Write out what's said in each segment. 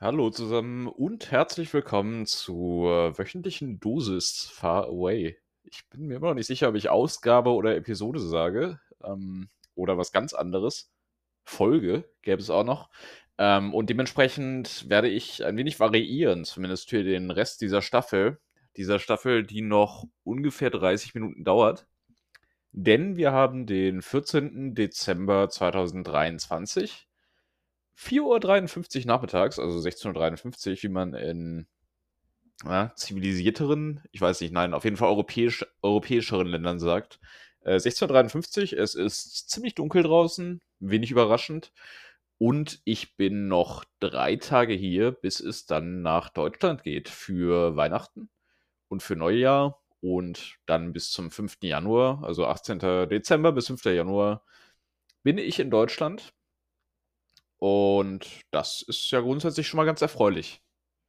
Hallo zusammen und herzlich willkommen zur wöchentlichen Dosis Far Away. Ich bin mir immer noch nicht sicher, ob ich Ausgabe oder Episode sage ähm, oder was ganz anderes. Folge gäbe es auch noch. Ähm, und dementsprechend werde ich ein wenig variieren, zumindest für den Rest dieser Staffel. Dieser Staffel, die noch ungefähr 30 Minuten dauert. Denn wir haben den 14. Dezember 2023 4.53 Uhr nachmittags, also 16.53 Uhr, wie man in ja, zivilisierteren, ich weiß nicht, nein, auf jeden Fall europäisch, europäischeren Ländern sagt. Äh, 16.53 Uhr, es ist ziemlich dunkel draußen, wenig überraschend. Und ich bin noch drei Tage hier, bis es dann nach Deutschland geht für Weihnachten und für Neujahr und dann bis zum 5. Januar, also 18. Dezember bis 5. Januar, bin ich in Deutschland und das ist ja grundsätzlich schon mal ganz erfreulich.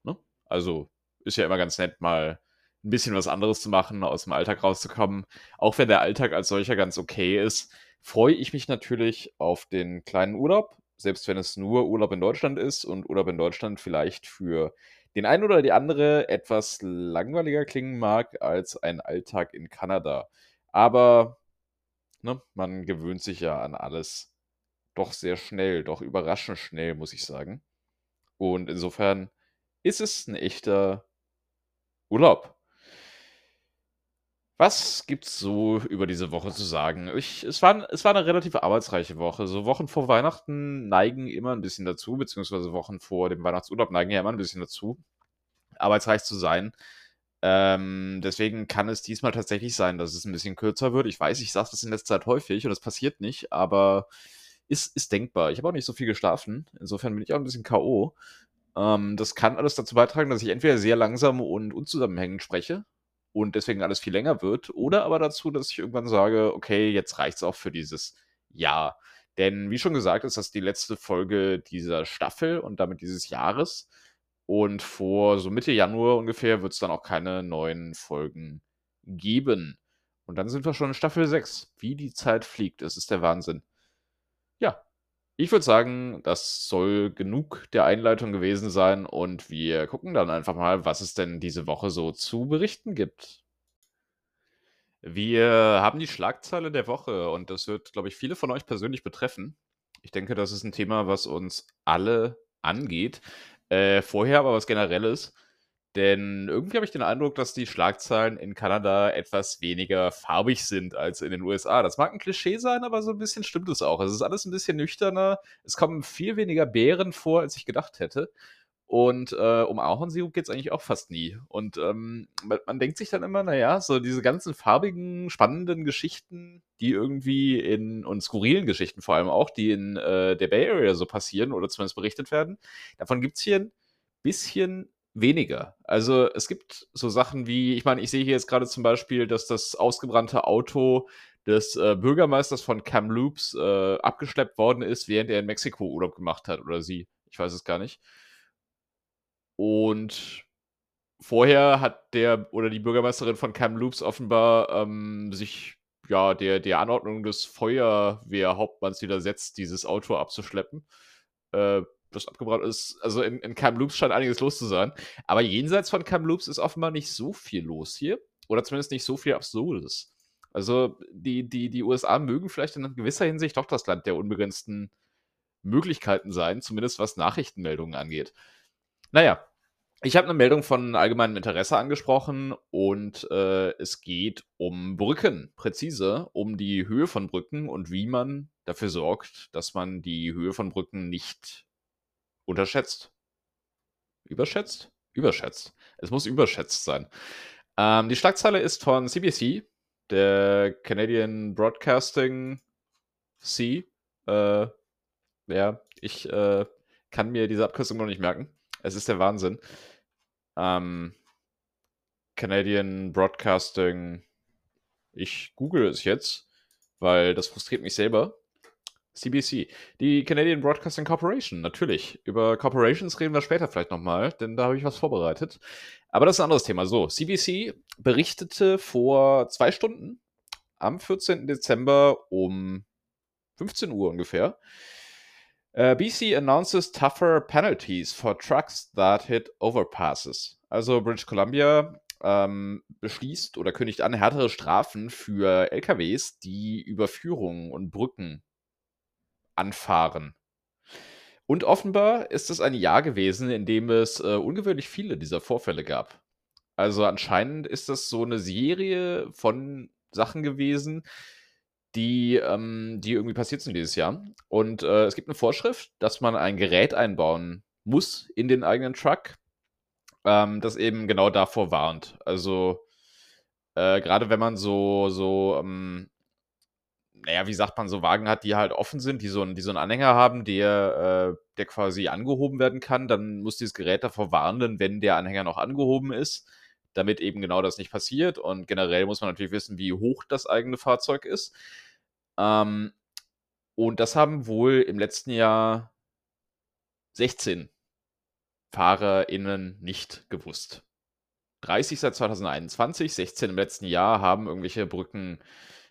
Ne? Also ist ja immer ganz nett, mal ein bisschen was anderes zu machen, aus dem Alltag rauszukommen. Auch wenn der Alltag als solcher ganz okay ist, freue ich mich natürlich auf den kleinen Urlaub, selbst wenn es nur Urlaub in Deutschland ist und Urlaub in Deutschland vielleicht für den einen oder die andere etwas langweiliger klingen mag als ein Alltag in Kanada. Aber ne, man gewöhnt sich ja an alles doch sehr schnell, doch überraschend schnell, muss ich sagen. Und insofern ist es ein echter Urlaub. Was gibt's so über diese Woche zu sagen? Ich, es, war, es war eine relativ arbeitsreiche Woche. So Wochen vor Weihnachten neigen immer ein bisschen dazu, beziehungsweise Wochen vor dem Weihnachtsurlaub neigen ja immer ein bisschen dazu, arbeitsreich zu sein. Ähm, deswegen kann es diesmal tatsächlich sein, dass es ein bisschen kürzer wird. Ich weiß, ich sage das in letzter Zeit häufig und es passiert nicht, aber ist, ist denkbar. Ich habe auch nicht so viel geschlafen. Insofern bin ich auch ein bisschen K.O. Ähm, das kann alles dazu beitragen, dass ich entweder sehr langsam und unzusammenhängend spreche und deswegen alles viel länger wird, oder aber dazu, dass ich irgendwann sage, okay, jetzt reicht es auch für dieses Jahr. Denn wie schon gesagt, ist das die letzte Folge dieser Staffel und damit dieses Jahres. Und vor so Mitte Januar ungefähr wird es dann auch keine neuen Folgen geben. Und dann sind wir schon in Staffel 6. Wie die Zeit fliegt, das ist der Wahnsinn. Ja, ich würde sagen, das soll genug der Einleitung gewesen sein und wir gucken dann einfach mal, was es denn diese Woche so zu berichten gibt. Wir haben die Schlagzeile der Woche und das wird, glaube ich, viele von euch persönlich betreffen. Ich denke, das ist ein Thema, was uns alle angeht. Äh, vorher aber was Generelles. Denn irgendwie habe ich den Eindruck, dass die Schlagzeilen in Kanada etwas weniger farbig sind als in den USA. Das mag ein Klischee sein, aber so ein bisschen stimmt es auch. Es ist alles ein bisschen nüchterner. Es kommen viel weniger Bären vor, als ich gedacht hätte. Und äh, um Ahornsirup geht es eigentlich auch fast nie. Und ähm, man, denkt sich dann immer, naja, so diese ganzen farbigen, spannenden Geschichten, die irgendwie in, und skurrilen Geschichten vor allem auch, die in äh, der Bay Area so passieren oder zumindest berichtet werden, davon gibt es hier ein bisschen weniger. Also es gibt so Sachen wie, ich meine, ich sehe hier jetzt gerade zum Beispiel, dass das ausgebrannte Auto des äh, Bürgermeisters von Kamloops äh, abgeschleppt worden ist, während er in Mexiko Urlaub gemacht hat oder sie. Ich weiß es gar nicht. Und vorher hat der oder die Bürgermeisterin von Kamloops offenbar ähm, sich ja der, der Anordnung des Feuerwehrhauptmanns widersetzt, dieses Auto abzuschleppen. Äh, das abgebrannt ist. Also in, in Kamloops scheint einiges los zu sein. Aber jenseits von Kamloops ist offenbar nicht so viel los hier. Oder zumindest nicht so viel Absurdes. Also die, die, die USA mögen vielleicht in gewisser Hinsicht doch das Land der unbegrenzten Möglichkeiten sein, zumindest was Nachrichtenmeldungen angeht. Naja, ich habe eine Meldung von allgemeinem Interesse angesprochen und äh, es geht um Brücken, präzise um die Höhe von Brücken und wie man dafür sorgt, dass man die Höhe von Brücken nicht unterschätzt. Überschätzt? Überschätzt. Es muss überschätzt sein. Ähm, die Schlagzeile ist von CBC, der Canadian Broadcasting C. Äh, ja, ich äh, kann mir diese Abkürzung noch nicht merken. Es ist der Wahnsinn. Ähm, Canadian Broadcasting. Ich google es jetzt, weil das frustriert mich selber. CBC. Die Canadian Broadcasting Corporation, natürlich. Über Corporations reden wir später vielleicht nochmal, denn da habe ich was vorbereitet. Aber das ist ein anderes Thema. So, CBC berichtete vor zwei Stunden am 14. Dezember um 15 Uhr ungefähr, Äh, BC announces tougher penalties for trucks that hit overpasses. Also British Columbia ähm, beschließt oder kündigt an härtere Strafen für LKWs, die Überführungen und Brücken anfahren. Und offenbar ist es ein Jahr gewesen, in dem es äh, ungewöhnlich viele dieser Vorfälle gab. Also anscheinend ist das so eine Serie von Sachen gewesen, die, ähm, die irgendwie passiert sind dieses Jahr. Und äh, es gibt eine Vorschrift, dass man ein Gerät einbauen muss in den eigenen Truck, ähm, das eben genau davor warnt. Also äh, gerade wenn man so, so, ähm, naja, wie sagt man, so Wagen hat, die halt offen sind, die so, einen, die so einen Anhänger haben, der, äh, der quasi angehoben werden kann, dann muss dieses Gerät davor warnen, wenn der Anhänger noch angehoben ist, damit eben genau das nicht passiert. Und generell muss man natürlich wissen, wie hoch das eigene Fahrzeug ist. Ähm, und das haben wohl im letzten Jahr 16 FahrerInnen nicht gewusst. 30 seit 2021, 16 im letzten Jahr haben irgendwelche Brücken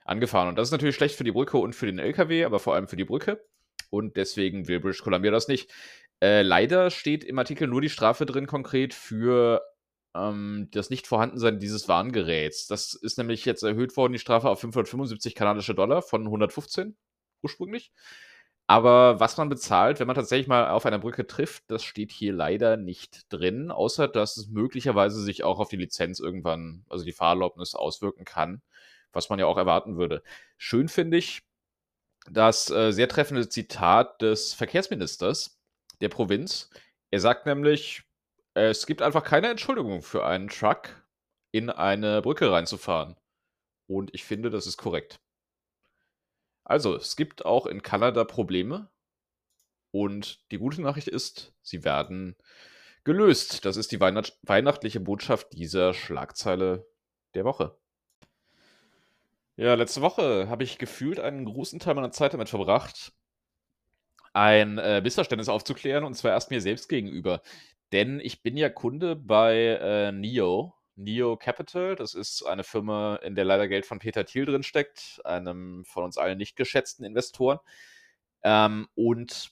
angefahren. Und das ist natürlich schlecht für die Brücke und für den LKW, aber vor allem für die Brücke. Und deswegen will British Columbia das nicht. Äh, leider steht im Artikel nur die Strafe drin konkret für ähm, das Nicht-Vorhandensein dieses Warngeräts. Das ist nämlich jetzt erhöht worden, die Strafe auf 575 kanadische Dollar von 115 ursprünglich. Aber was man bezahlt, wenn man tatsächlich mal auf einer Brücke trifft, das steht hier leider nicht drin, außer dass es möglicherweise sich auch auf die Lizenz irgendwann, also die Fahrerlaubnis auswirken kann, was man ja auch erwarten würde. Schön finde ich das äh, sehr treffende Zitat des Verkehrsministers der Provinz. Er sagt nämlich, es gibt einfach keine Entschuldigung für einen Truck, in eine Brücke reinzufahren. Und ich finde, das ist korrekt. Also, es gibt auch in Kanada Probleme. Und die gute Nachricht ist, sie werden gelöst. Das ist die Weihnacht weihnachtliche Botschaft dieser Schlagzeile der Woche. Ja, letzte Woche habe ich gefühlt einen großen Teil meiner Zeit damit verbracht, ein äh, Missverständnis aufzuklären, und zwar erst mir selbst gegenüber. Denn ich bin ja Kunde bei äh, NIO, NIO Capital. Das ist eine Firma, in der leider Geld von Peter Thiel drin steckt, einem von uns allen nicht geschätzten Investoren. Ähm, und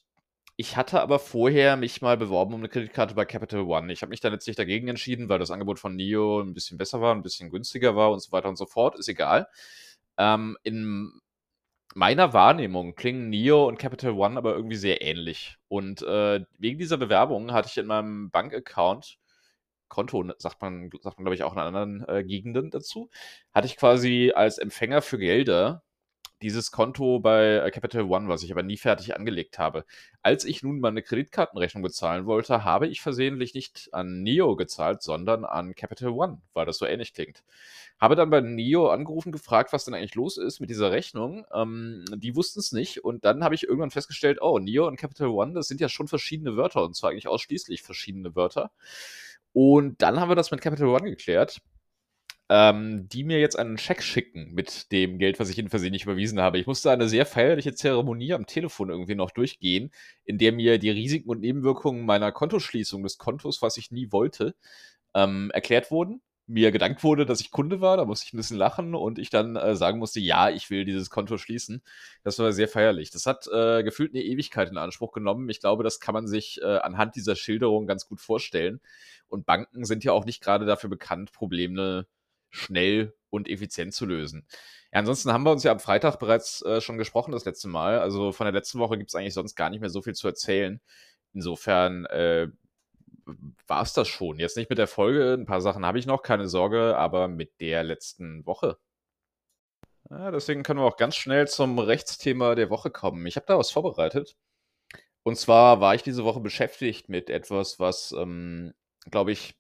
ich hatte aber vorher mich mal beworben um eine Kreditkarte bei Capital One. Ich habe mich dann letztlich dagegen entschieden, weil das Angebot von NIO ein bisschen besser war, ein bisschen günstiger war und so weiter und so fort. Ist egal. Ähm, in meiner Wahrnehmung klingen Neo und Capital One aber irgendwie sehr ähnlich. Und äh, wegen dieser Bewerbung hatte ich in meinem Bankaccount, Konto sagt man, sagt man glaube ich auch in anderen äh, Gegenden dazu, hatte ich quasi als Empfänger für Gelder dieses Konto bei äh, Capital One, was ich aber nie fertig angelegt habe. Als ich nun meine Kreditkartenrechnung bezahlen wollte, habe ich versehentlich nicht an Neo gezahlt, sondern an Capital One, weil das so ähnlich klingt. Habe dann bei Neo angerufen, gefragt, was denn eigentlich los ist mit dieser Rechnung. Ähm, die wussten es nicht und dann habe ich irgendwann festgestellt, oh, Neo und Capital One, das sind ja schon verschiedene Wörter und zwar eigentlich ausschließlich verschiedene Wörter. Und dann haben wir das mit Capital One geklärt ähm, die mir jetzt einen Scheck schicken mit dem Geld, was ich ihnen versehentlich überwiesen habe. Ich musste eine sehr feierliche Zeremonie am Telefon irgendwie noch durchgehen, in der mir die Risiken und Nebenwirkungen meiner Kontoschließung des Kontos, was ich nie wollte, ähm, erklärt wurden. Mir gedankt wurde, dass ich Kunde war, da musste ich ein bisschen lachen und ich dann äh, sagen musste, ja, ich will dieses Konto schließen. Das war sehr feierlich. Das hat äh, gefühlt eine Ewigkeit in Anspruch genommen. Ich glaube, das kann man sich äh, anhand dieser Schilderung ganz gut vorstellen. Und Banken sind ja auch nicht gerade dafür bekannt, Probleme schnell und effizient zu lösen. Ja, ansonsten haben wir uns ja am Freitag bereits äh, schon gesprochen, das letzte Mal. Also von der letzten Woche gibt es eigentlich sonst gar nicht mehr so viel zu erzählen. Insofern äh, war es das schon. Jetzt nicht mit der Folge, ein paar Sachen habe ich noch, keine Sorge, aber mit der letzten Woche. Ja, deswegen können wir auch ganz schnell zum Rechtsthema der Woche kommen. Ich habe da was vorbereitet. Und zwar war ich diese Woche beschäftigt mit etwas, was, ähm, glaube ich,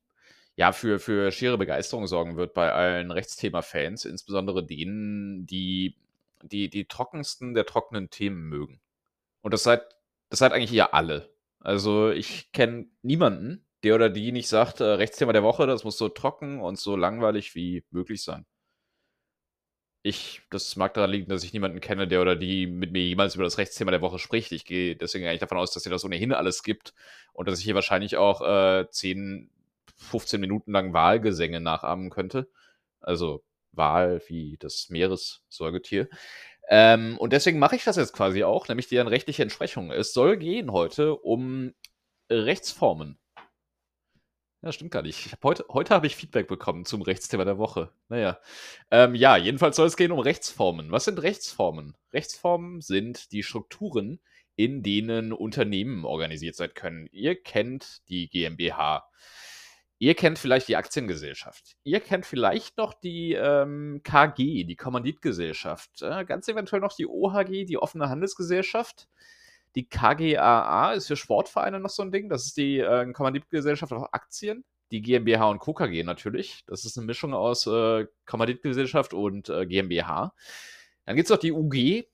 ja, für, für schiere Begeisterung sorgen wird bei allen Rechtsthema-Fans, insbesondere denen, die, die die trockensten der trockenen Themen mögen. Und das seid, das seid eigentlich ihr alle. Also ich kenne niemanden, der oder die nicht sagt, äh, Rechtsthema der Woche, das muss so trocken und so langweilig wie möglich sein. Ich, das mag daran liegen, dass ich niemanden kenne, der oder die mit mir jemals über das Rechtsthema der Woche spricht. Ich gehe deswegen eigentlich davon aus, dass ihr das ohnehin alles gibt und dass ich hier wahrscheinlich auch äh, zehn 15 Minuten lang Wahlgesänge nachahmen könnte. Also Wahl wie das Meeressäugetier. Ähm, und deswegen mache ich das jetzt quasi auch, nämlich deren rechtliche Entsprechung. Es soll gehen heute um Rechtsformen. Ja, stimmt gar nicht. Ich hab heute heute habe ich Feedback bekommen zum Rechtsthema der Woche. Naja. Ähm, ja, jedenfalls soll es gehen um Rechtsformen. Was sind Rechtsformen? Rechtsformen sind die Strukturen, in denen Unternehmen organisiert sein können. Ihr kennt die GmbH. Ihr kennt vielleicht die Aktiengesellschaft. Ihr kennt vielleicht noch die ähm, KG, die Kommanditgesellschaft. Äh, ganz eventuell noch die OHG, die offene Handelsgesellschaft. Die KGAA ist für Sportvereine noch so ein Ding. Das ist die äh, Kommanditgesellschaft auf Aktien. Die GmbH und Co. KG natürlich. Das ist eine Mischung aus äh, Kommanditgesellschaft und äh, GmbH. Dann gibt es noch die UG,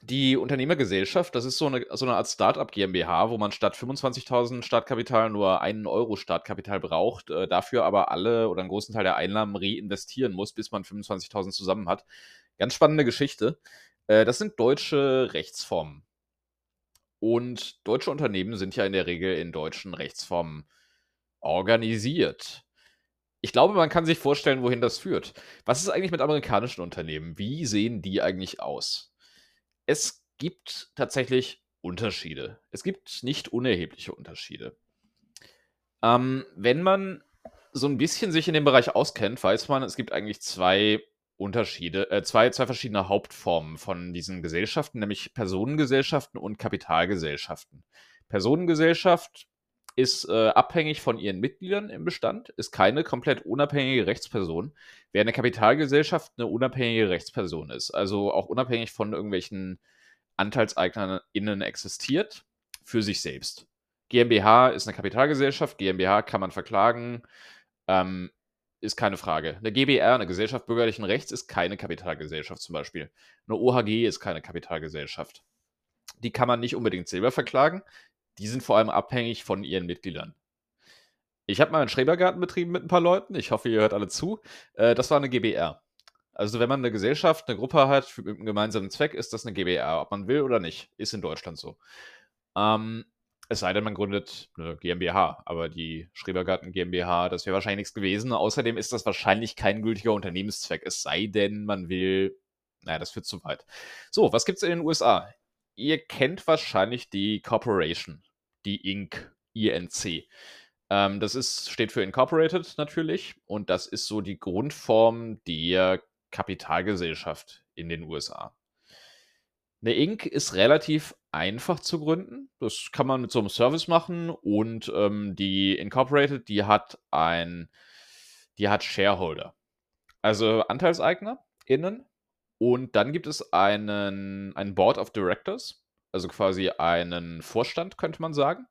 die Unternehmergesellschaft, das ist so eine, so eine Art Startup GmbH, wo man statt 25.000 Startkapital nur einen Euro Startkapital braucht, äh, dafür aber alle oder einen großen Teil der Einnahmen reinvestieren muss, bis man 25.000 zusammen hat. Ganz spannende Geschichte. Äh, das sind deutsche Rechtsformen. Und deutsche Unternehmen sind ja in der Regel in deutschen Rechtsformen organisiert. Ich glaube, man kann sich vorstellen, wohin das führt. Was ist eigentlich mit amerikanischen Unternehmen? Wie sehen die eigentlich aus? Es gibt tatsächlich Unterschiede. Es gibt nicht unerhebliche Unterschiede. Ähm, wenn man so ein bisschen sich in dem Bereich auskennt, weiß man, es gibt eigentlich zwei Unterschiede, äh, zwei, zwei verschiedene Hauptformen von diesen Gesellschaften, nämlich Personengesellschaften und Kapitalgesellschaften. Personengesellschaft ist äh, abhängig von ihren Mitgliedern im Bestand, ist keine komplett unabhängige Rechtsperson, während eine Kapitalgesellschaft eine unabhängige Rechtsperson ist, also auch unabhängig von irgendwelchen AnteilseignerInnen existiert, für sich selbst. GmbH ist eine Kapitalgesellschaft, GmbH kann man verklagen, ähm, ist keine Frage. Eine GBR, eine Gesellschaft bürgerlichen Rechts, ist keine Kapitalgesellschaft zum Beispiel. Eine OHG ist keine Kapitalgesellschaft. Die kann man nicht unbedingt selber verklagen, die sind vor allem abhängig von ihren Mitgliedern. Ich habe mal einen Schrebergarten betrieben mit ein paar Leuten. Ich hoffe, ihr hört alle zu. Äh, das war eine GBR. Also, wenn man eine Gesellschaft, eine Gruppe hat mit einem gemeinsamen Zweck, ist das eine GBR, ob man will oder nicht. Ist in Deutschland so. Ähm, es sei denn, man gründet eine GmbH, aber die Schrebergarten GmbH, das wäre wahrscheinlich nichts gewesen. Außerdem ist das wahrscheinlich kein gültiger Unternehmenszweck, es sei denn, man will. Naja, das führt zu weit. So, was gibt es in den USA? Ihr kennt wahrscheinlich die Corporation die Inc. INC. Ähm, das ist, steht für Incorporated natürlich und das ist so die Grundform der Kapitalgesellschaft in den USA. Eine Inc. ist relativ einfach zu gründen. Das kann man mit so einem Service machen und ähm, die Incorporated, die hat ein, die hat Shareholder, also Anteilseigner innen. Und dann gibt es einen, einen Board of Directors also quasi einen Vorstand, könnte man sagen.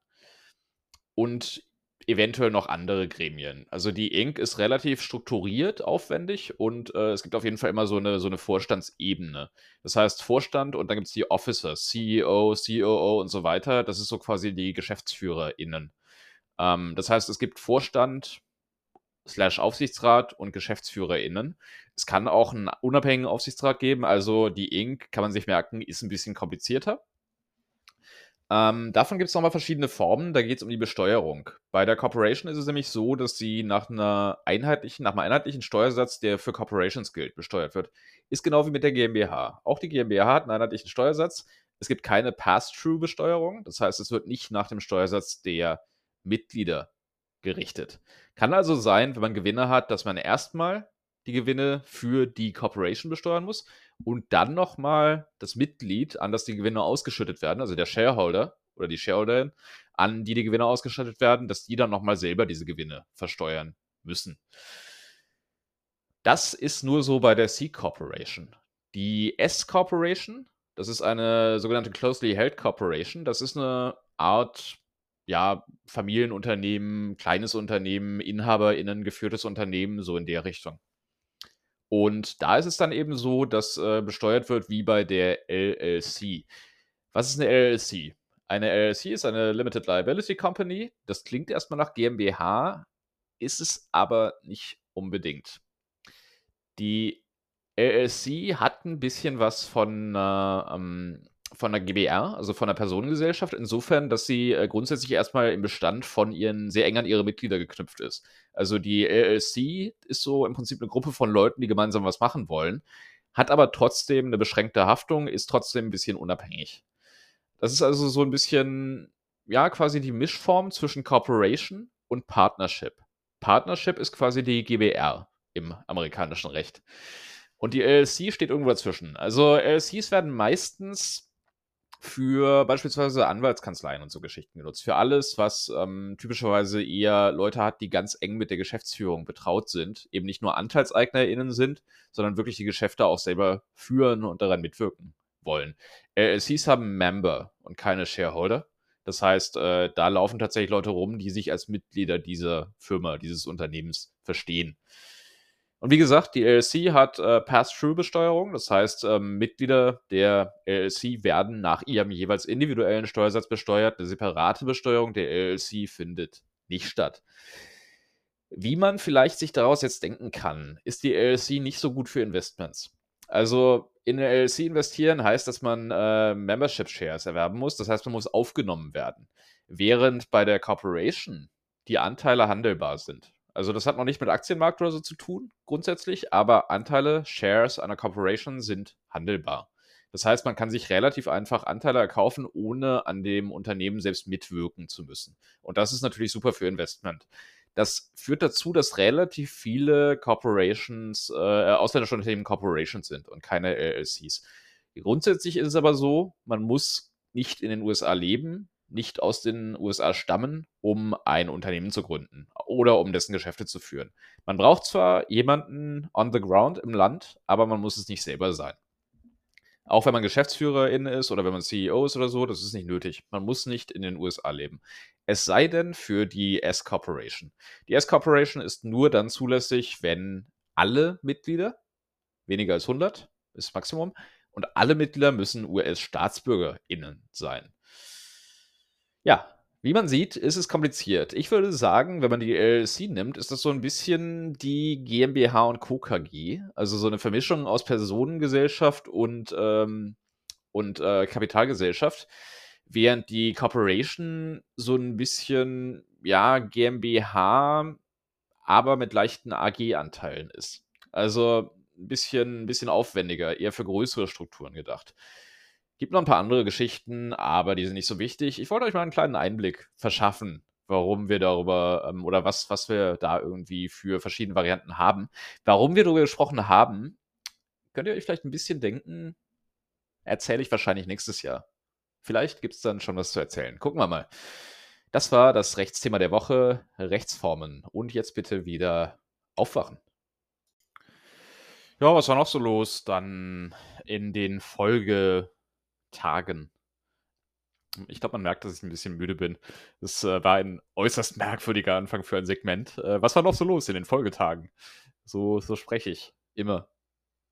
Und eventuell noch andere Gremien. Also die Inc. ist relativ strukturiert, aufwendig und äh, es gibt auf jeden Fall immer so eine, so eine Vorstandsebene. Das heißt Vorstand und dann gibt es die Officer, CEO, COO und so weiter. Das ist so quasi die GeschäftsführerInnen. Ähm, das heißt, es gibt Vorstand, slash Aufsichtsrat und GeschäftsführerInnen. Es kann auch einen unabhängigen Aufsichtsrat geben, also die Inc., kann man sich merken, ist ein bisschen komplizierter. Ähm, davon gibt es nochmal verschiedene Formen. Da geht es um die Besteuerung. Bei der Corporation ist es nämlich so, dass sie nach einer einheitlichen, nach einem einheitlichen Steuersatz, der für Corporations gilt, besteuert wird. Ist genau wie mit der GmbH. Auch die GmbH hat einen einheitlichen Steuersatz. Es gibt keine Pass-Through-Besteuerung. Das heißt, es wird nicht nach dem Steuersatz der Mitglieder gerichtet. Kann also sein, wenn man Gewinne hat, dass man erstmal die Gewinne für die Corporation besteuern muss und dann nochmal das Mitglied, an das die Gewinne ausgeschüttet werden, also der Shareholder oder die Shareholderin, an die die Gewinne ausgeschüttet werden, dass die dann nochmal selber diese Gewinne versteuern müssen. Das ist nur so bei der C Corporation. Die S Corporation, das ist eine sogenannte Closely Held Corporation. Das ist eine Art ja, Familienunternehmen, kleines Unternehmen, InhaberInnen geführtes Unternehmen, so in der Richtung. Und da ist es dann eben so, dass äh, besteuert wird wie bei der LLC. Was ist eine LLC? Eine LLC ist eine Limited Liability Company. Das klingt erstmal nach GmbH, ist es aber nicht unbedingt. Die LLC hat ein bisschen was von äh, ähm, von der GBR, also von der Personengesellschaft, insofern, dass sie äh, grundsätzlich erstmal im Bestand von ihren sehr eng an ihre Mitglieder geknüpft ist. Also die LLC ist so im Prinzip eine Gruppe von Leuten, die gemeinsam was machen wollen, hat aber trotzdem eine beschränkte Haftung, ist trotzdem ein bisschen unabhängig. Das ist also so ein bisschen, ja, quasi die Mischform zwischen Corporation und Partnership. Partnership ist quasi die GBR im amerikanischen Recht. Und die LLC steht irgendwo dazwischen. Also LLCs werden meistens für beispielsweise Anwaltskanzleien und so Geschichten genutzt. Für alles, was ähm, typischerweise eher Leute hat, die ganz eng mit der Geschäftsführung betraut sind, eben nicht nur AnteilseignerInnen sind, sondern wirklich die Geschäfte auch selber führen und daran mitwirken wollen. LLCs haben Member und keine Shareholder. Das heißt, äh, da laufen tatsächlich Leute rum, die sich als Mitglieder dieser Firma, dieses Unternehmens verstehen. Und wie gesagt, die LLC hat äh, Pass-Through-Besteuerung. Das heißt, ähm, Mitglieder der LLC werden nach ihrem jeweils individuellen Steuersatz besteuert. Eine separate Besteuerung der LLC findet nicht statt. Wie man vielleicht sich daraus jetzt denken kann, ist die LLC nicht so gut für Investments. Also in eine LLC investieren heißt, dass man äh, Membership Shares erwerben muss. Das heißt, man muss aufgenommen werden. Während bei der Corporation die Anteile handelbar sind. Also das hat noch nicht mit Aktienmarkt oder so zu tun, grundsätzlich, aber Anteile, Shares einer Corporation sind handelbar. Das heißt, man kann sich relativ einfach Anteile erkaufen, ohne an dem Unternehmen selbst mitwirken zu müssen. Und das ist natürlich super für Investment. Das führt dazu, dass relativ viele Corporations, äh, ausländische Unternehmen Corporations sind und keine LLCs. Grundsätzlich ist es aber so, man muss nicht in den USA leben, nicht aus den USA stammen, um ein Unternehmen zu gründen oder um dessen Geschäfte zu führen. Man braucht zwar jemanden on the ground im Land, aber man muss es nicht selber sein. Auch wenn man Geschäftsführerin ist oder wenn man CEO ist oder so, das ist nicht nötig. Man muss nicht in den USA leben. Es sei denn für die S-Corporation. Die S-Corporation ist nur dann zulässig, wenn alle Mitglieder, weniger als 100 ist Maximum, und alle Mitglieder müssen US-StaatsbürgerInnen sein. Ja, wie man sieht, ist es kompliziert. Ich würde sagen, wenn man die LLC nimmt, ist das so ein bisschen die GmbH und Co. KG. Also so eine Vermischung aus Personengesellschaft und, ähm, und äh, Kapitalgesellschaft. Während die Corporation so ein bisschen, ja, GmbH, aber mit leichten AG-Anteilen ist. Also ein bisschen, ein bisschen aufwendiger, eher für größere Strukturen gedacht. Gibt noch ein paar andere Geschichten, aber die sind nicht so wichtig. Ich wollte euch mal einen kleinen Einblick verschaffen, warum wir darüber ähm, oder was, was wir da irgendwie für verschiedene Varianten haben. Warum wir darüber gesprochen haben, könnt ihr euch vielleicht ein bisschen denken, erzähle ich wahrscheinlich nächstes Jahr. Vielleicht gibt es dann schon was zu erzählen. Gucken wir mal. Das war das Rechtsthema der Woche, Rechtsformen. Und jetzt bitte wieder aufwachen. Ja, was war noch so los dann in den Folge Tagen. Ich glaube, man merkt, dass ich ein bisschen müde bin. Es äh, war ein äußerst merkwürdiger Anfang für ein Segment. Äh, was war noch so los in den Folgetagen? So, so spreche ich. Immer.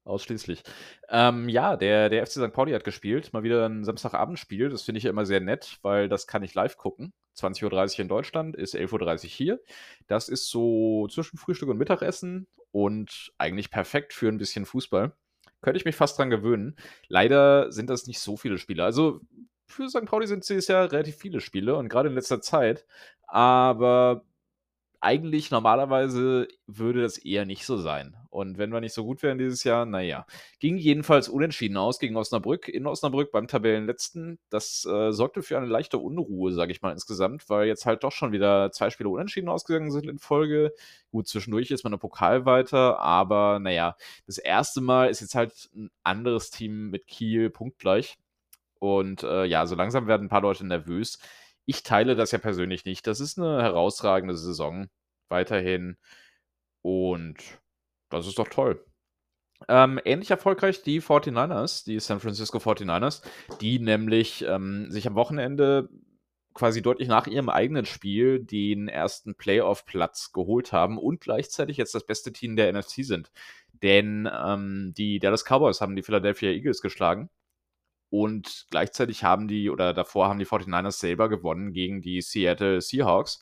Ausschließlich. Ähm, ja, der, der FC St. Pauli hat gespielt. Mal wieder ein Samstagabendspiel. Das finde ich ja immer sehr nett, weil das kann ich live gucken. 20.30 Uhr in Deutschland, ist 11.30 Uhr hier. Das ist so zwischen Frühstück und Mittagessen und eigentlich perfekt für ein bisschen Fußball. Könnte ich mich fast dran gewöhnen. Leider sind das nicht so viele Spiele. Also für St. Pauli sind es ja relativ viele Spiele und gerade in letzter Zeit. Aber eigentlich normalerweise würde das eher nicht so sein. Und wenn wir nicht so gut wären dieses Jahr, naja. Ging jedenfalls unentschieden aus gegen Osnabrück, in Osnabrück beim Tabellenletzten. Das äh, sorgte für eine leichte Unruhe, sage ich mal insgesamt, weil jetzt halt doch schon wieder zwei Spiele unentschieden ausgegangen sind in Folge. Gut, zwischendurch ist man im Pokal weiter, aber naja, das erste Mal ist jetzt halt ein anderes Team mit Kiel punktgleich. Und äh, ja, so langsam werden ein paar Leute nervös. Ich teile das ja persönlich nicht. Das ist eine herausragende Saison weiterhin. Und das ist doch toll. Ähm, ähnlich erfolgreich die 49ers, die San Francisco 49ers, die nämlich ähm, sich am Wochenende quasi deutlich nach ihrem eigenen Spiel den ersten Playoff-Platz geholt haben und gleichzeitig jetzt das beste Team der NFC sind. Denn ähm, die Dallas Cowboys haben die Philadelphia Eagles geschlagen und gleichzeitig haben die, oder davor haben die 49ers selber gewonnen gegen die Seattle Seahawks,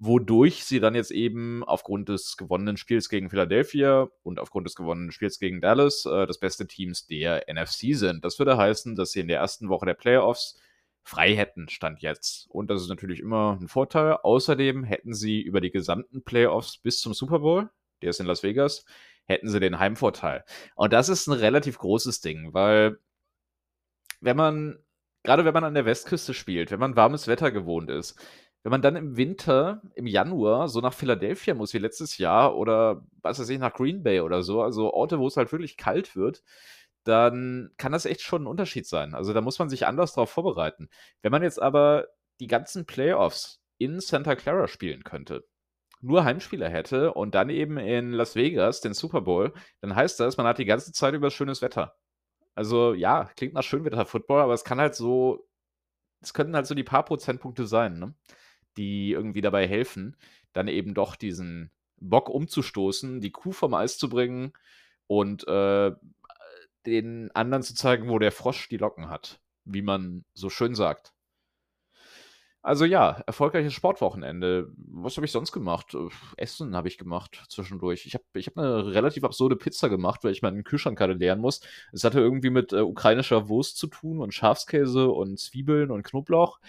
wodurch sie dann jetzt eben aufgrund des gewonnenen Spiels gegen Philadelphia und aufgrund des gewonnenen Spiels gegen Dallas äh, das beste Teams der NFC sind. Das würde heißen, dass sie in der ersten Woche der Playoffs frei hätten, stand jetzt. Und das ist natürlich immer ein Vorteil. Außerdem hätten sie über die gesamten Playoffs bis zum Super Bowl, der ist in Las Vegas, hätten sie den Heimvorteil. Und das ist ein relativ großes Ding, weil wenn man, gerade wenn man an der Westküste spielt, wenn man warmes Wetter gewohnt ist, wenn man dann im Winter, im Januar, so nach Philadelphia muss wie letztes Jahr oder was weiß ich, nach Green Bay oder so, also Orte, wo es halt wirklich kalt wird, dann kann das echt schon ein Unterschied sein. Also da muss man sich anders darauf vorbereiten. Wenn man jetzt aber die ganzen Playoffs in Santa Clara spielen könnte, nur Heimspieler hätte und dann eben in Las Vegas den Super Bowl, dann heißt das, man hat die ganze Zeit über schönes Wetter. Also ja, klingt nach Schönwetter-Football, aber es kann halt so, es könnten halt so die paar Prozentpunkte sein, ne? Die irgendwie dabei helfen, dann eben doch diesen Bock umzustoßen, die Kuh vom Eis zu bringen und äh, den anderen zu zeigen, wo der Frosch die Locken hat, wie man so schön sagt. Also ja, erfolgreiches Sportwochenende. Was habe ich sonst gemacht? Äh, Essen habe ich gemacht zwischendurch. Ich habe ich hab eine relativ absurde Pizza gemacht, weil ich meinen Kühlschrank gerade leeren muss. Es hatte irgendwie mit äh, ukrainischer Wurst zu tun und Schafskäse und Zwiebeln und Knoblauch.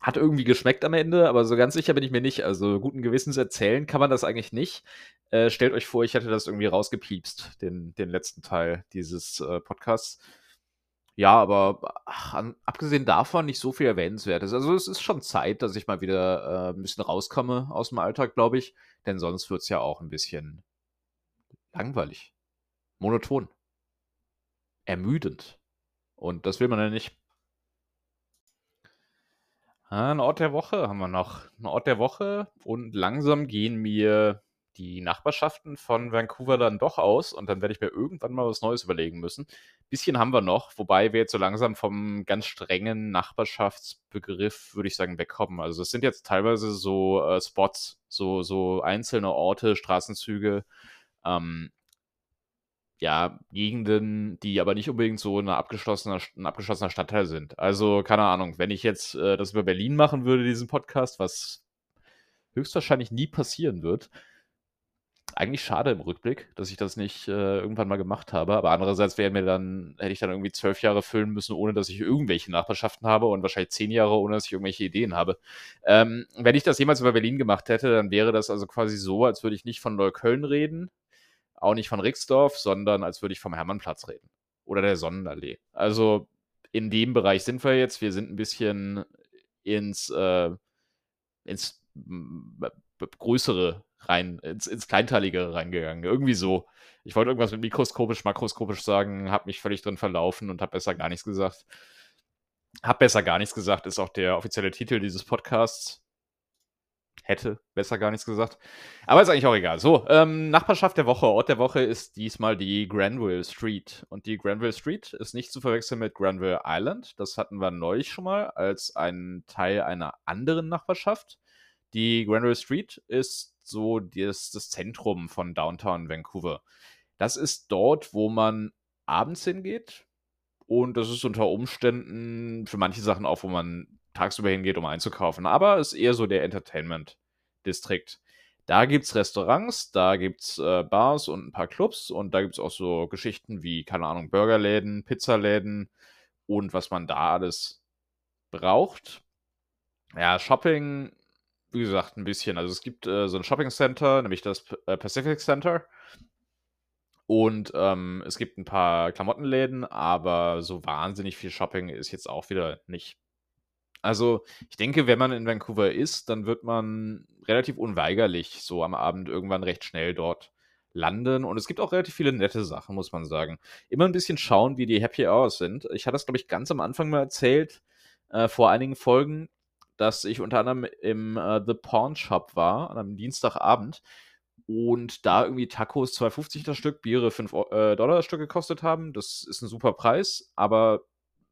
Hat irgendwie geschmeckt am Ende, aber so ganz sicher bin ich mir nicht. Also guten Gewissens erzählen kann man das eigentlich nicht. Äh, stellt euch vor, ich hätte das irgendwie rausgepiepst, den, den letzten Teil dieses äh, Podcasts. Ja, aber ach, an, abgesehen davon nicht so viel Erwähnenswertes. Also es ist schon Zeit, dass ich mal wieder äh, ein bisschen rauskomme aus dem Alltag, glaube ich. Denn sonst wird es ja auch ein bisschen langweilig, monoton, ermüdend. Und das will man ja nicht. Ein Ort der Woche haben wir noch. Ein Ort der Woche und langsam gehen mir die Nachbarschaften von Vancouver dann doch aus und dann werde ich mir irgendwann mal was Neues überlegen müssen. Bisschen haben wir noch, wobei wir jetzt so langsam vom ganz strengen Nachbarschaftsbegriff, würde ich sagen, wegkommen. Also es sind jetzt teilweise so äh, Spots, so, so einzelne Orte, Straßenzüge, ähm, ja, Gegenden, die aber nicht unbedingt so eine abgeschlossene, ein abgeschlossener Stadtteil sind. Also, keine Ahnung, wenn ich jetzt äh, das über Berlin machen würde, diesen Podcast, was höchstwahrscheinlich nie passieren wird. Eigentlich schade im Rückblick, dass ich das nicht äh, irgendwann mal gemacht habe. Aber andererseits wäre mir dann, hätte ich dann irgendwie zwölf Jahre füllen müssen, ohne dass ich irgendwelche Nachbarschaften habe und wahrscheinlich zehn Jahre, ohne dass ich irgendwelche Ideen habe. Ähm, wenn ich das jemals über Berlin gemacht hätte, dann wäre das also quasi so, als würde ich nicht von Neukölln reden, auch nicht von Rixdorf, sondern als würde ich vom Hermannplatz reden. Oder der Sonnenallee. Also in dem Bereich sind wir jetzt. Wir sind ein bisschen ins, äh, ins größere rein, ins, ins Kleinteiligere reingegangen. Irgendwie so. Ich wollte irgendwas mit mikroskopisch, makroskopisch sagen, habe mich völlig drin verlaufen und habe besser gar nichts gesagt. Hab besser gar nichts gesagt, ist auch der offizielle Titel dieses Podcasts hätte besser gar nichts gesagt. Aber ist eigentlich auch egal. So, ähm, Nachbarschaft der Woche, Ort der Woche ist diesmal die Granville Street. Und die Granville Street ist nicht zu verwechseln mit Granville Island. Das hatten wir neulich schon mal als ein Teil einer anderen Nachbarschaft. Die Granville Street ist so das, das Zentrum von Downtown Vancouver. Das ist dort, wo man abends hingeht. Und das ist unter Umständen für manche Sachen auch, wo man tagsüber hingeht, um einzukaufen. Aber es ist eher so der Entertainment-Distrikt. Da gibt es Restaurants, da gibt es äh, Bars und ein paar Clubs und da gibt es auch so Geschichten wie, keine Ahnung, Burgerläden, Pizzaläden und was man da alles braucht. Ja, Shopping, wie gesagt, ein bisschen. Also es gibt äh, so ein Shopping Center, nämlich das äh, Pacific Center. Und ähm, es gibt ein paar Klamottenläden, aber so wahnsinnig viel Shopping ist jetzt auch wieder nicht. Also, ich denke, wenn man in Vancouver ist, dann wird man relativ unweigerlich so am Abend irgendwann recht schnell dort landen. Und es gibt auch relativ viele nette Sachen, muss man sagen. Immer ein bisschen schauen, wie die Happy Hours sind. Ich hatte das, glaube ich, ganz am Anfang mal erzählt, äh, vor einigen Folgen, dass ich unter anderem im äh, The Pawn Shop war, an einem Dienstagabend. Und da irgendwie Tacos 2,50 das Stück, Biere 5 äh, Dollar das Stück gekostet haben. Das ist ein super Preis, aber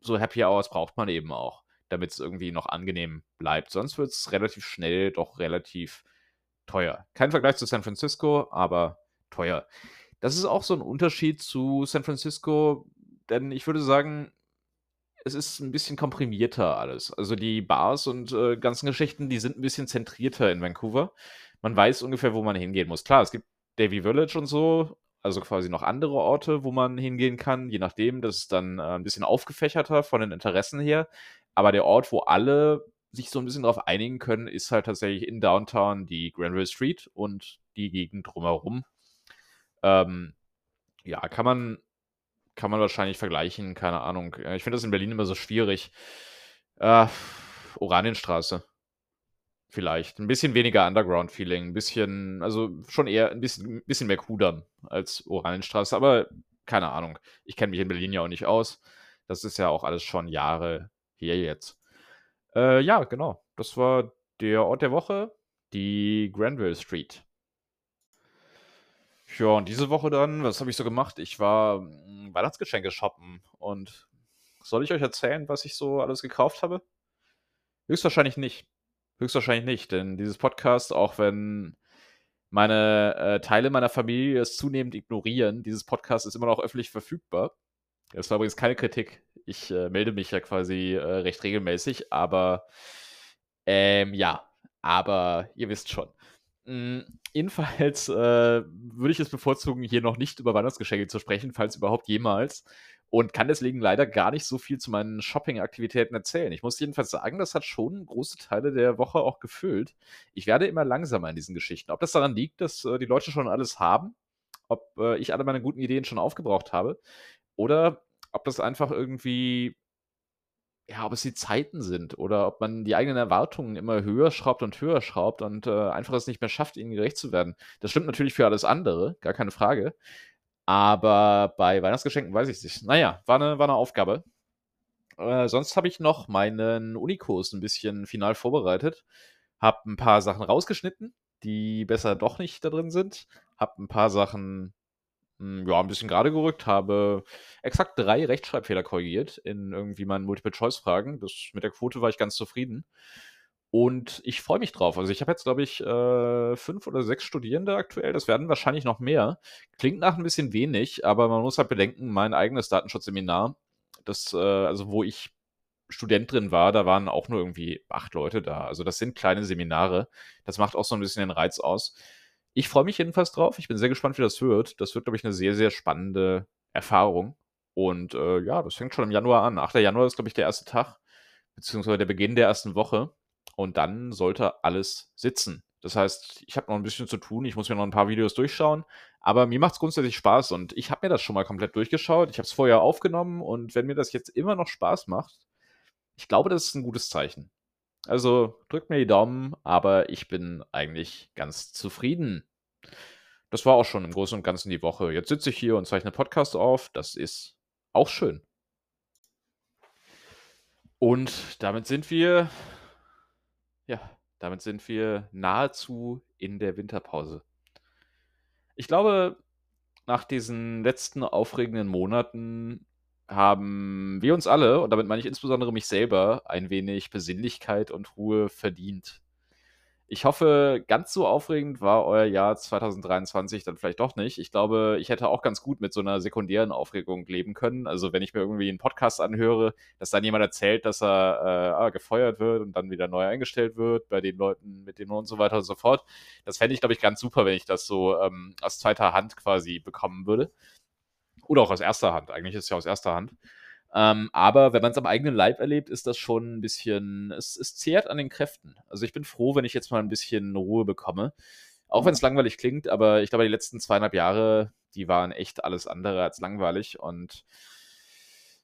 so Happy Hours braucht man eben auch damit es irgendwie noch angenehm bleibt. Sonst wird es relativ schnell doch relativ teuer. Kein Vergleich zu San Francisco, aber teuer. Das ist auch so ein Unterschied zu San Francisco, denn ich würde sagen, es ist ein bisschen komprimierter alles. Also die Bars und äh, ganzen Geschichten, die sind ein bisschen zentrierter in Vancouver. Man weiß ungefähr, wo man hingehen muss. Klar, es gibt Davy Village und so, also quasi noch andere Orte, wo man hingehen kann, je nachdem. Das ist dann äh, ein bisschen aufgefächerter von den Interessen her. Aber der Ort, wo alle sich so ein bisschen darauf einigen können, ist halt tatsächlich in Downtown die Granville Street und die Gegend drumherum. Ähm, ja, kann man kann man wahrscheinlich vergleichen, keine Ahnung. Äh, ich finde das in Berlin immer so schwierig. Äh, Oranienstraße. Vielleicht. Ein bisschen weniger Underground-Feeling, 'n bisschen also, schon eher ein bisschen bisschen mehr Kudamm als Oranienstraße, aber keine Ahnung. Ich kenne mich in Berlin ja auch nicht aus. Das ist ja auch alles schon Jahre her jetzt. Äh, ja, genau. Das war der Ort der Woche, die Granville Street. Ja, und diese Woche dann, was habe ich so gemacht? Ich war, hm, Weihnachtsgeschenke shoppen und soll ich euch erzählen, was ich so alles gekauft habe? Höchstwahrscheinlich nicht. Höchstwahrscheinlich nicht, denn dieses Podcast, auch wenn meine, äh, Teile meiner Familie es zunehmend ignorieren, dieses Podcast ist immer noch öffentlich verfügbar. Das war übrigens keine Kritik. Ich, äh, melde mich ja quasi, äh, recht regelmäßig, aber, ähm, ja, aber ihr wisst schon. Hm, jedenfalls, äh, würde ich es bevorzugen, hier noch nicht über Weihnachtsgeschenke zu sprechen, falls überhaupt jemals und kann deswegen leider gar nicht so viel zu meinen Shopping-Aktivitäten erzählen. Ich muss jedenfalls sagen, das hat schon große Teile der Woche auch gefüllt. Ich werde immer langsamer in diesen Geschichten. Ob das daran liegt, dass, äh, die Leute schon alles haben, ob, äh, ich alle meine guten Ideen schon aufgebraucht habe oder ob das einfach irgendwie ja, ob es die Zeiten sind oder ob man die eigenen Erwartungen immer höher schraubt und höher schraubt und, äh, einfach es nicht mehr schafft, ihnen gerecht zu werden. Das stimmt natürlich für alles andere, gar keine Frage. Aber bei Weihnachtsgeschenken weiß ich nicht. Na ja, war 'ne war 'ne Aufgabe. Äh, sonst habe ich noch meinen Unikurs 'n bisschen final vorbereitet, habe 'n paar Sachen rausgeschnitten, die besser doch nicht da drin sind, habe 'n paar Sachen, hm, ja, 'n bisschen grade gerückt, habe exakt 3 Rechtschreibfehler korrigiert in irgendwie meinen Multiple-Choice-Fragen. Das mit der Quote war ich ganz zufrieden. Und ich freue mich drauf. Also, ich habe jetzt, glaube ich, äh, 5 oder 6 Studierende aktuell. Das werden wahrscheinlich noch mehr. Klingt nach 'n bisschen wenig, aber man muss halt bedenken, mein eigenes Datenschutzseminar, das, äh also, wo ich Student drin war, da waren auch nur irgendwie 8 Leute da. Also, das sind kleine Seminare. Das macht auch so 'n bisschen den Reiz aus. Ich freue mich jedenfalls drauf. Ich bin sehr gespannt, wie das wird. Das wird, glaube ich, 'ne sehr, sehr spannende Erfahrung. Und, äh, ja, das fängt schon im Januar an. 8. Januar ist, glaube ich, der erste Tag, beziehungsweise der Beginn der ersten Woche. Und dann sollte alles sitzen. Das heißt, ich habe noch 'n bisschen zu tun. Ich muss mir noch 'n paar Videos durchschauen, aber mir macht's grundsätzlich Spaß und ich habe mir das schon mal komplett durchgeschaut. Ich habe es vorher aufgenommen und wenn mir das jetzt immer noch Spaß macht, ich glaube, das ist 'n gutes Zeichen. Also, drückt mir die Daumen, aber ich bin eigentlich ganz zufrieden. Das war auch schon im Großen und Ganzen die Woche. Jetzt sitze ich hier und zeichne Podcast auf. Das ist auch schön. Und damit sind wir ja, damit sind wir nahezu in der Winterpause. Ich glaube, nach diesen letzten aufregenden Monaten haben wir uns alle, und damit meine ich insbesondere mich selber, ein wenig Besinnlichkeit und Ruhe verdient. Ich hoffe, ganz so aufregend war euer Jahr 2023 dann vielleicht doch nicht. Ich glaube, ich hätte auch ganz gut mit so 'ner sekundären Aufregung leben können. Also, wenn ich mir irgendwie 'n Podcast anhöre, dass dann jemand erzählt, dass er, äh, ah, gefeuert wird und dann wieder neu eingestellt wird bei den Leuten mit denen und so weiter und so fort. Das fände ich, glaube ich, ganz super, wenn ich das so, ähm, aus zweiter Hand quasi bekommen würde. Oder auch aus erster Hand. Eigentlich ist es ja aus erster Hand. Ähm, aber wenn man's am eigenen Leib erlebt, ist das schon 'n bisschen es es zehrt an den Kräften. Also, ich bin froh, wenn ich jetzt mal 'n bisschen Ruhe bekomme. Auch wenn's langweilig klingt, aber ich glaube, die letzten 2,5 Jahre, die waren echt alles andere als langweilig und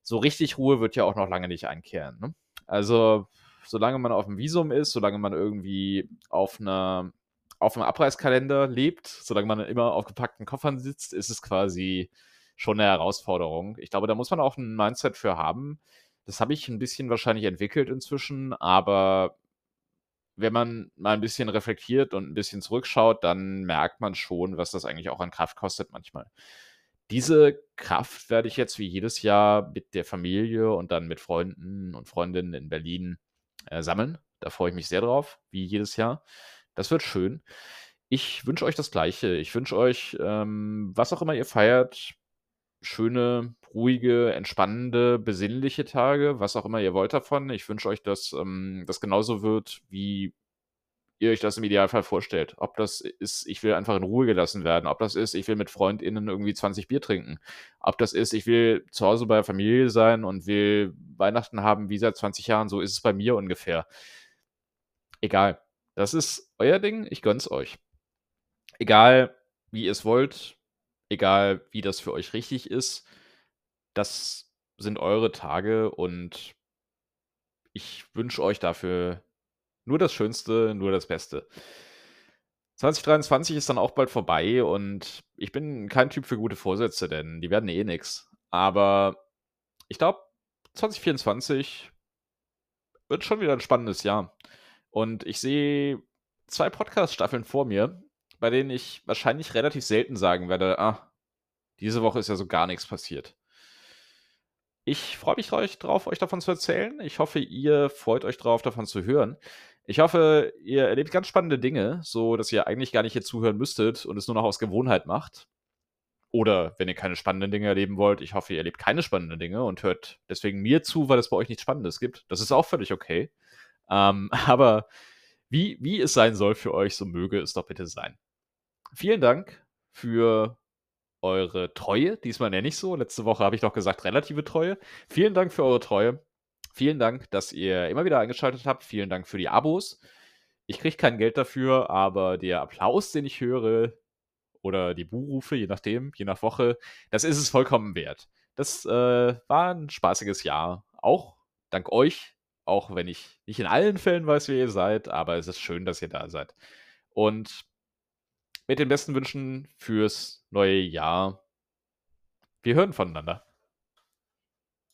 so richtig Ruhe wird ja auch noch lange nicht einkehren, ne? Also, solange man auf'm Visum ist, solange man irgendwie auf 'ner auf 'nem Abreißkalender lebt, solange man immer auf gepackten Koffern sitzt, ist es quasi schon 'ne Herausforderung. Ich glaube, da muss man auch 'n Mindset für haben. Das habe ich 'n bisschen wahrscheinlich entwickelt inzwischen, aber wenn man mal 'n bisschen reflektiert und 'n bisschen zurückschaut, dann merkt man schon, was das eigentlich auch an Kraft kostet manchmal. Diese Kraft werde ich jetzt wie jedes Jahr mit der Familie und dann mit Freunden und Freundinnen in Berlin, äh, sammeln. Da freue ich mich sehr drauf, wie jedes Jahr. Das wird schön. Ich wünsche euch das Gleiche. Ich wünsche euch, ähm, was auch immer ihr feiert schöne, ruhige, entspannende, besinnliche Tage, was auch immer ihr wollt davon. Ich wünsche euch, dass, ähm, das genauso wird, wie ihr euch das im Idealfall vorstellt. Ob das ist, ich will einfach in Ruhe gelassen werden, ob das ist, ich will mit FreundInnen irgendwie 20 Bier trinken, ob das ist, ich will zu Hause bei der Familie sein und will Weihnachten haben wie seit 20 Jahren, so ist es bei mir ungefähr. Egal. Das ist euer Ding, ich gönn's euch. Egal, wie ihr's wollt, egal wie das für euch richtig ist. Das sind eure Tage und ich wünsche euch dafür nur das Schönste, nur das Beste. 2023 ist dann auch bald vorbei und ich bin kein Typ für gute Vorsätze, denn die werden eh nix. Aber ich glaube, 2024 wird schon wieder ein spannendes Jahr. Und ich sehe zwei Podcast-Staffeln vor mir, bei denen ich wahrscheinlich relativ selten sagen werde, ah, diese Woche ist ja so gar nichts passiert. Ich freue mich drauf, euch davon zu erzählen. Ich hoffe, ihr freut euch drauf, davon zu hören. Ich hoffe, ihr erlebt ganz spannende Dinge, so dass ihr eigentlich gar nicht hier zuhören müsstet und es nur noch aus Gewohnheit macht. Oder wenn ihr keine spannenden Dinge erleben wollt, ich hoffe, ihr erlebt keine spannenden Dinge und hört deswegen mir zu, weil es bei euch nichts Spannendes gibt. Das ist auch völlig okay. Ähm, aber wie, wie es sein soll für euch, so möge es doch bitte sein. Vielen Dank für eure Treue. Diesmal nenne ich so. Letzte Woche habe ich doch gesagt, relative Treue. Vielen Dank für eure Treue. Vielen Dank, dass ihr immer wieder eingeschaltet habt. Vielen Dank für die Abos. Ich kriege kein Geld dafür, aber der Applaus, den ich höre, oder die Buhrufe, je nachdem, je nach Woche, das ist es vollkommen wert. Das äh, war ein spaßiges Jahr. Auch dank euch, auch wenn ich nicht in allen Fällen weiß, wer ihr seid, aber es ist schön, dass ihr da seid. Und mit den besten Wünschen fürs neue Jahr. Wir hören voneinander.